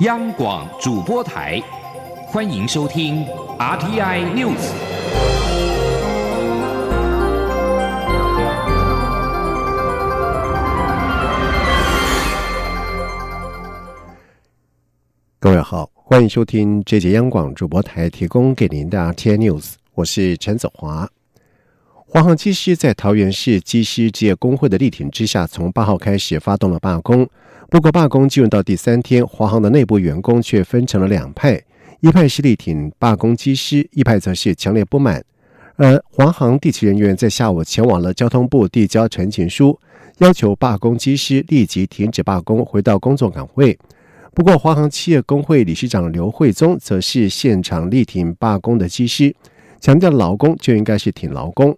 央广主播台，欢迎收听 RTI News。各位好，欢迎收听这节央广主播台提供给您的 RTI News，我是陈子华。华航机师在桃园市机师职业工会的力挺之下，从八号开始发动了罢工。不过，罢工进入到第三天，华航的内部员工却分成了两派：一派是力挺罢工机师，一派则是强烈不满。而华航地勤人员在下午前往了交通部递交陈情书，要求罢工机师立即停止罢工，回到工作岗位。不过，华航企业工会理事长刘惠宗则是现场力挺罢工的机师，强调劳工就应该是挺劳工。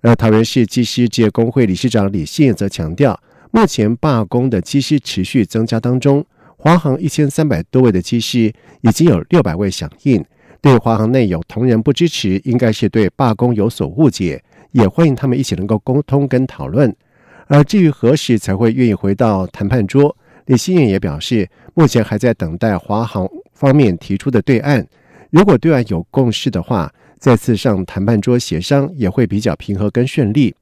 而桃园市机师职业工会理事长李信则强调，目前罢工的机师持续增加当中，华航一千三百多位的机师已经有六百位响应。对华航内有同仁不支持，应该是对罢工有所误解，也欢迎他们一起能够沟通跟讨论。而至于何时才会愿意回到谈判桌，李信也表示，目前还在等待华航方面提出的对案。如果对岸有共识的话。再次上谈判桌协商也会比较平和跟顺利。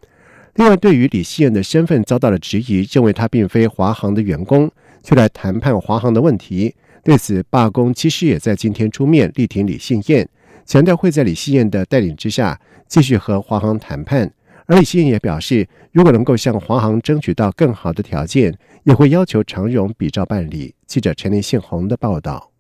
另外，对于李希燕的身份遭到了质疑，认为他并非华航的员工，却来谈判华航的问题。对此，罢工其实也在今天出面力挺李信燕，强调会在李希燕的带领之下继续和华航谈判。而李希燕也表示，如果能够向华航争取到更好的条件，也会要求长荣比照办理。记者陈林信宏的报道。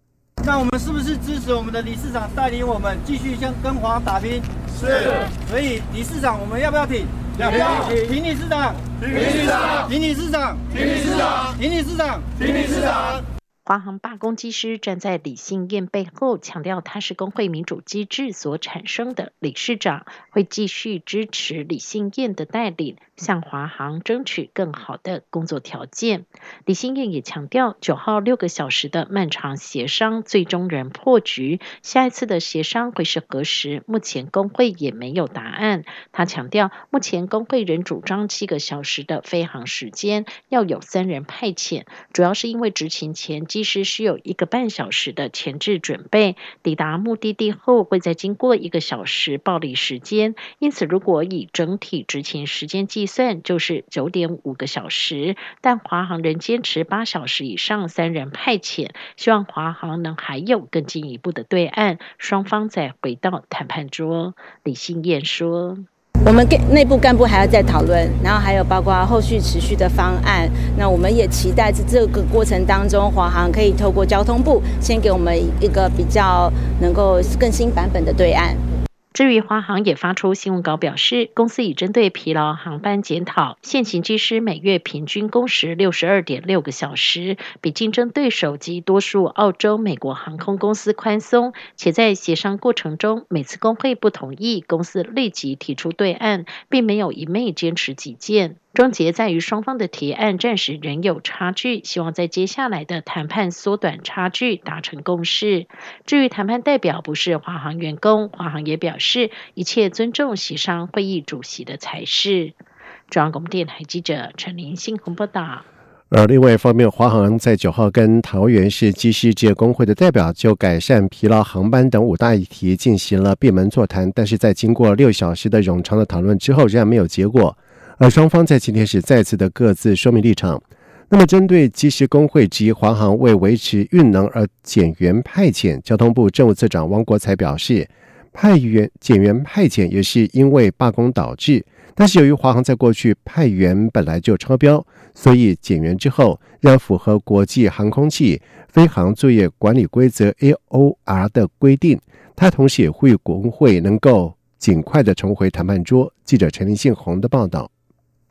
那我们是不是支持我们的理事长带领我们继续向跟华打拼？是。所以理事长，我们要不要挺？要挺。挺理市长。挺理市长。挺理市长。挺理市长。挺理市长。挺理市长。华航罢工机师站在李信燕背后，强调他是工会民主机制所产生的理事长，会继续支持李信燕的带领，向华航争取更好的工作条件。李信燕也强调，九号六个小时的漫长协商最终仍破局，下一次的协商会是何时？目前工会也没有答案。他强调，目前工会仍主张七个小时的飞航时间要有三人派遣，主要是因为执勤前。机师需有一个半小时的前置准备，抵达目的地后会再经过一个小时暴力时间，因此如果以整体执勤时间计算，就是九点五个小时。但华航仍坚持八小时以上三人派遣，希望华航能还有更进一步的对岸，双方再回到谈判桌。李信燕说。我们跟内部干部还要再讨论，然后还有包括后续持续的方案。那我们也期待在这个过程当中，华航可以透过交通部先给我们一个比较能够更新版本的对案。至于华航也发出新闻稿表示，公司已针对疲劳航班检讨，现行机师每月平均工时六十二点六个小时，比竞争对手及多数澳洲、美国航空公司宽松，且在协商过程中，每次工会不同意，公司立即提出对案，并没有一昧坚持己见。终结在于双方的提案暂时仍有差距，希望在接下来的谈判缩短差距，达成共识。至于谈判代表不是华航员工，华航也表示一切尊重协商会议主席的裁示。中央广播电台记者陈林信鸿报道。而另外一方面，华航在九号跟桃园市机师职业工会的代表就改善疲劳航班等五大议题进行了闭门座谈，但是在经过六小时的冗长的讨论之后，仍然没有结果。而双方在今天是再次的各自说明立场。那么，针对机师工会及华航为维持运能而减员派遣，交通部政务次长王国才表示，派员减员派遣也是因为罢工导致。但是由于华航在过去派员本来就超标，所以减员之后要符合国际航空器飞行作业管理规则 （AOR） 的规定。他同时也呼吁工会能够尽快的重回谈判桌。记者陈林信宏的报道。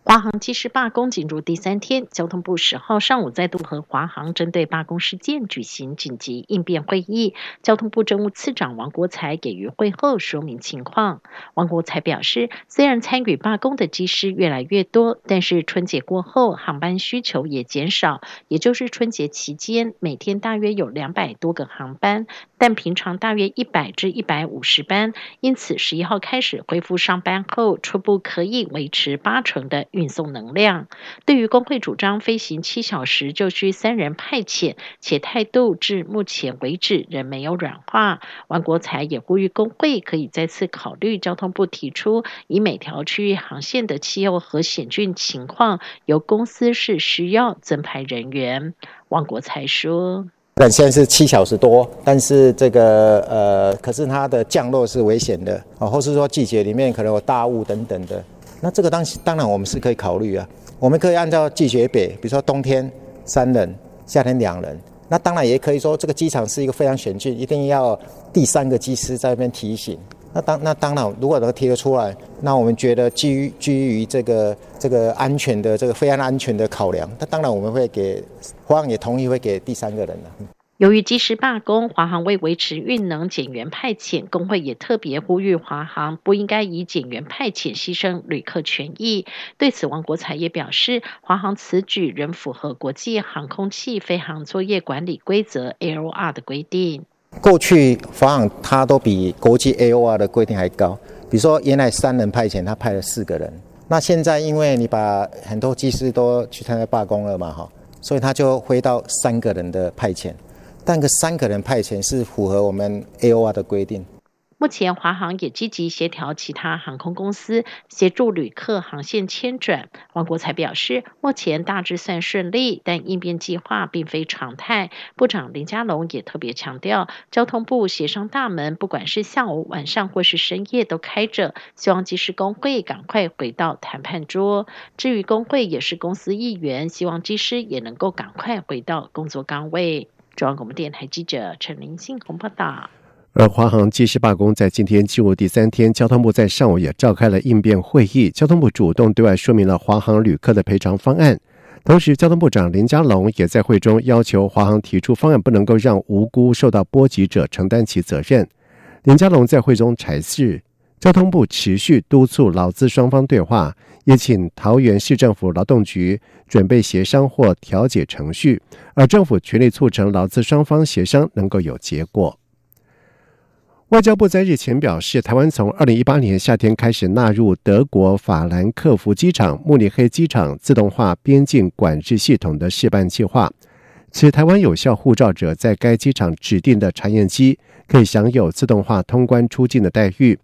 华航机师罢工进入第三天，交通部十号上午再度和华航针对罢工事件举行紧急应变会议。交通部政务次长王国才给予会后说明情况。王国才表示，虽然参与罢工的机师越来越多，但是春节过后航班需求也减少，也就是春节期间每天大约有两百多个航班，但平常大约一百至一百五十班。因此十一号开始恢复上班后，初步可以维持八成的。运送能量。对于工会主张飞行七小时就需三人派遣，且态度至目前为止仍没有软化，王国才也呼吁工会可以再次考虑交通部提出，以每条区域航线的气候和险峻情况，由公司是需要增派人员。王国才说。但现在是七小时多，但是这个呃，可是它的降落是危险的啊，或是说季节里面可能有大雾等等的。那这个当当然我们是可以考虑啊，我们可以按照季节北，比如说冬天三人，夏天两人。那当然也可以说这个机场是一个非常险峻，一定要第三个机师在那边提醒。那当那当然，如果能提得出来，那我们觉得基于基于这个这个安全的这个非常安全的考量，那当然我们会给方也同意会给第三个人的。由于机师罢工，华航为维持运能减员派遣，工会也特别呼吁华航不应该以减员派遣牺牲旅客权益。对此，王国才也表示，华航此举仍符合国际航空器飞行作业管理规则 （AOR） 的规定。过去华航它都比国际 AOR 的规定还高，比如说原来三人派遣，他派了四个人。那现在因为你把很多机师都去参加罢工了嘛，哈，所以他就回到三个人的派遣，但个三个人派遣是符合我们 AOR 的规定。目前，华航也积极协调其他航空公司协助旅客航线迁转。王国才表示，目前大致算顺利，但应变计划并非常态。部长林佳龙也特别强调，交通部协商大门，不管是下午、晚上或是深夜都开着，希望机师工会赶快回到谈判桌。至于工会也是公司一员，希望机师也能够赶快回到工作岗位。中央广播电台记者陈林信鸿报道。而华航机师罢工在今天进入第三天，交通部在上午也召开了应变会议。交通部主动对外说明了华航旅客的赔偿方案，同时交通部长林佳龙也在会中要求华航提出方案，不能够让无辜受到波及者承担其责任。林佳龙在会中阐释，交通部持续督促劳资双方对话，也请桃园市政府劳动局准备协商或调解程序，而政府全力促成劳资双方协商能够有结果。外交部在日前表示，台湾从二零一八年夏天开始纳入德国法兰克福机场慕尼黑机场自动化边境管制系统的试办计划，使台湾有效护照者在该机场指定的查验机可以享有自动化通关出境的待遇。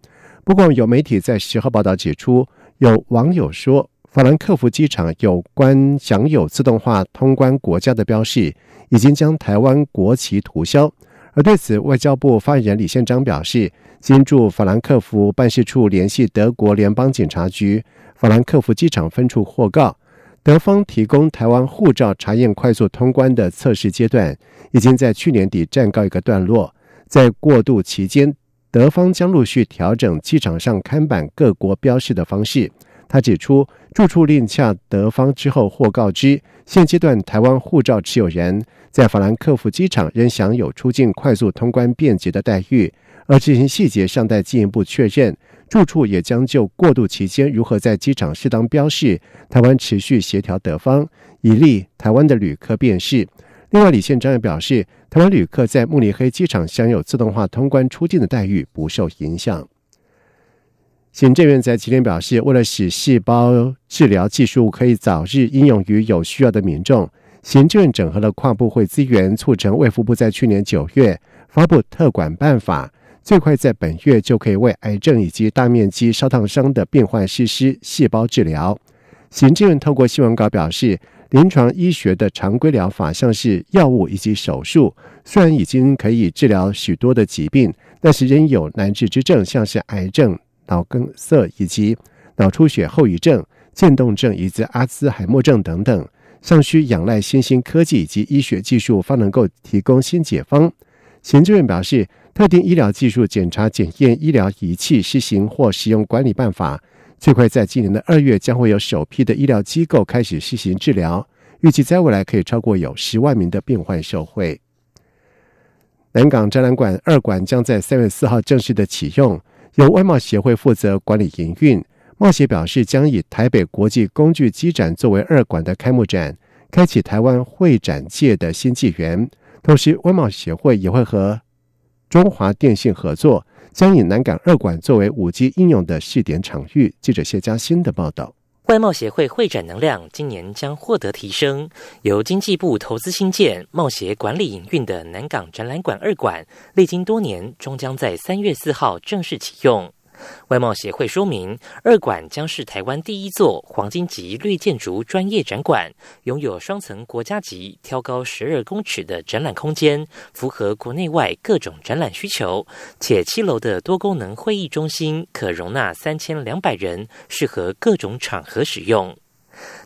不过，有媒体在十号报道指出，有网友说法兰克福机场有关享有自动化通关国家的标示，已经将台湾国旗涂销。而对此，外交部发言人李宪章表示，经驻法兰克福办事处联系德国联邦警察局法兰克福机场分处获告，德方提供台湾护照查验快速通关的测试阶段，已经在去年底暂告一个段落。在过渡期间，德方将陆续调整机场上看板各国标示的方式。他指出，住处令洽德方之后获告知，现阶段台湾护照持有人。在法兰克福机场仍享有出境快速通关便捷的待遇，而执行细节尚待进一步确认。住处也将就过渡期间如何在机场适当标示，台湾持续协调德方，以利台湾的旅客便是。另外，李宪章也表示，台湾旅客在慕尼黑机场享有自动化通关出境的待遇不受影响。行政院在今天表示，为了使细胞治疗技术可以早日应用于有需要的民众。行政院整合了跨部会资源，促成卫福部在去年九月发布特管办法，最快在本月就可以为癌症以及大面积烧烫伤的病患实施细胞治疗。行政院透过新闻稿表示，临床医学的常规疗法，像是药物以及手术，虽然已经可以治疗许多的疾病，但是仍有难治之症，像是癌症、脑梗塞以及脑出血后遗症、渐冻症以及阿兹海默症等等。尚需仰赖新兴科技以及医学技术，方能够提供新解方。行政院表示，特定医疗技术检查检验医疗仪器施行或使用管理办法，最快在今年的二月将会有首批的医疗机构开始施行治疗，预计在未来可以超过有十万名的病患受惠。南港展览馆二馆将在三月四号正式的启用，由外贸协会负责管理营运。贸协表示，将以台北国际工具机展作为二馆的开幕展，开启台湾会展界的新纪元。同时，外贸协会也会和中华电信合作，将以南港二馆作为五 G 应用的试点场域。记者谢佳欣的报道。外贸协会会展能量今年将获得提升，由经济部投资新建、贸协管理营运的南港展览馆二馆，历经多年，终将在三月四号正式启用。外贸协会说明，二馆将是台湾第一座黄金级绿建筑专业展馆，拥有双层国家级、挑高十二公尺的展览空间，符合国内外各种展览需求。且七楼的多功能会议中心可容纳三千两百人，适合各种场合使用。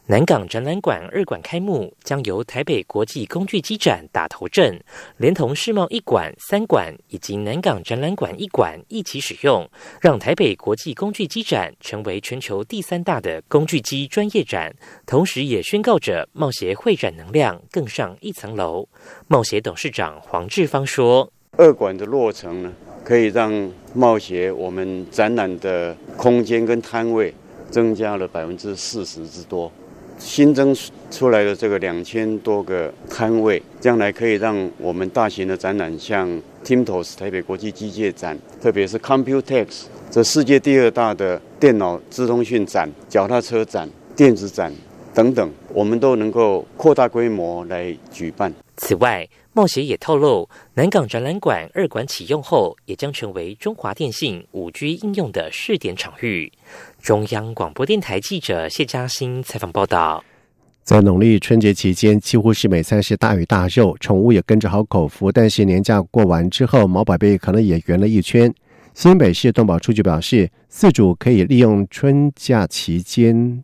南港展览馆二馆开幕，将由台北国际工具机展打头阵，连同世贸一馆、三馆以及南港展览馆一馆一起使用，让台北国际工具机展成为全球第三大的工具机专业展。同时，也宣告着贸协会展能量更上一层楼。贸协董事长黄志芳说：“二馆的落成呢，可以让贸协我们展览的空间跟摊位增加了百分之四十之多。”新增出来的这个两千多个摊位，将来可以让我们大型的展览，像 TIMTOS 台北国际机械展，特别是 Computex 这世界第二大的电脑资通讯展、脚踏车展、电子展等等，我们都能够扩大规模来举办。此外，冒协也透露，南港展览馆二馆启用后，也将成为中华电信五 G 应用的试点场域。中央广播电台记者谢嘉欣采访报道。在农历春节期间，几乎是每餐是大鱼大肉，宠物也跟着好口福。但是年假过完之后，毛宝贝可能也圆了一圈。新北市动保处就表示，饲主可以利用春假期间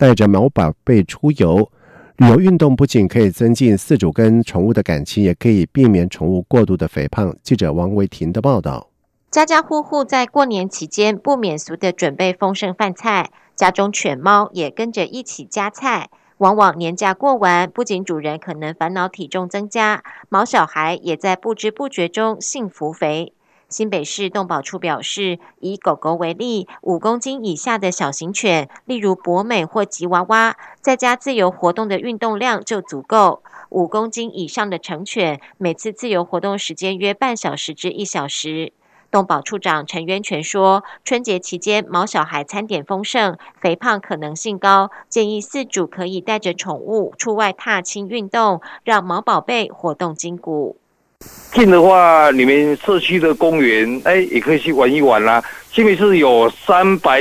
带着毛宝贝出游。旅游运动不仅可以增进饲主跟宠物的感情，也可以避免宠物过度的肥胖。记者王维婷的报道：家家户户在过年期间不免俗的准备丰盛饭菜，家中犬猫也跟着一起夹菜。往往年假过完，不仅主人可能烦恼体重增加，毛小孩也在不知不觉中幸福肥。新北市动保处表示，以狗狗为例，五公斤以下的小型犬，例如博美或吉娃娃，在家自由活动的运动量就足够；五公斤以上的成犬，每次自由活动时间约半小时至一小时。动保处长陈渊泉说，春节期间毛小孩餐点丰盛，肥胖可能性高，建议饲主可以带着宠物出外踏青运动，让毛宝贝活动筋骨。近的话，你们社区的公园，哎，也可以去玩一玩啦。新北市有三百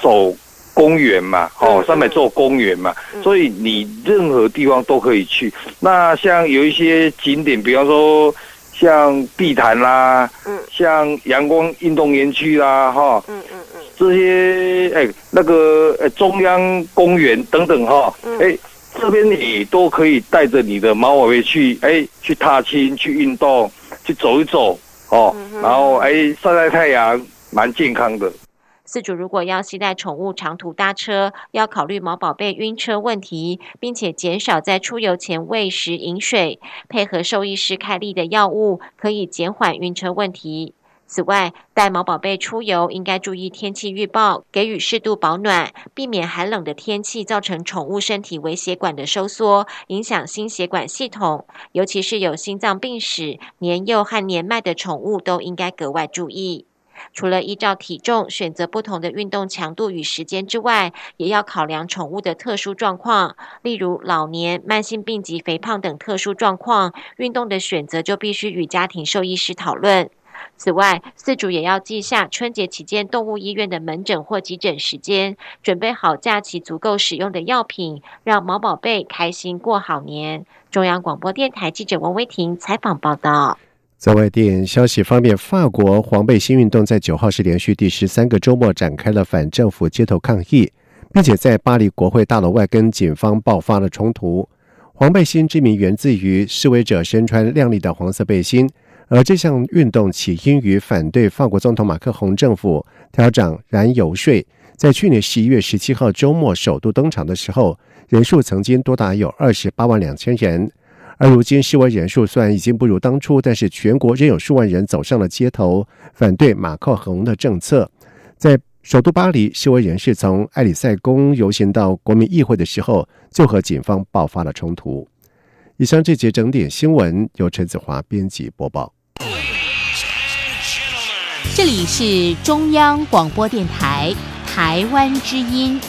所公园嘛，哦，三百座公园嘛，所以你任何地方都可以去。那像有一些景点，比方说像碧潭啦，嗯，像阳光运动园区啦，哈，嗯嗯嗯，这些哎，那个呃中央公园等等哈，哎。这边你都可以带着你的毛宝贝去，哎，去踏青、去运动、去走一走，哦，然后哎晒晒太阳，蛮健康的。饲主如果要携带宠物长途搭车，要考虑毛宝贝晕车问题，并且减少在出游前喂食、饮水，配合兽医师开立的药物，可以减缓晕车问题。此外，带毛宝贝出游应该注意天气预报，给予适度保暖，避免寒冷的天气造成宠物身体微血管的收缩，影响心血管系统。尤其是有心脏病史、年幼和年迈的宠物，都应该格外注意。除了依照体重选择不同的运动强度与时间之外，也要考量宠物的特殊状况，例如老年、慢性病及肥胖等特殊状况，运动的选择就必须与家庭兽医师讨论。此外，饲主也要记下春节期间动物医院的门诊或急诊时间，准备好假期足够使用的药品，让毛宝贝开心过好年。中央广播电台记者王威婷采访报道。在外电消息方面，法国黄背心运动在九号是连续第十三个周末展开了反政府街头抗议，并且在巴黎国会大楼外跟警方爆发了冲突。黄背心之名源自于示威者身穿亮丽的黄色背心。而这项运动起因于反对法国总统马克宏政府调涨燃油税，在去年十一月十七号周末首度登场的时候，人数曾经多达有二十八万两千人。而如今示威人数虽然已经不如当初，但是全国仍有数万人走上了街头，反对马克宏的政策。在首都巴黎，示威人士从埃里塞宫游行到国民议会的时候，就和警方爆发了冲突。以上这节整点新闻由陈子华编辑播报。这里是中央广播电台。台湾之音。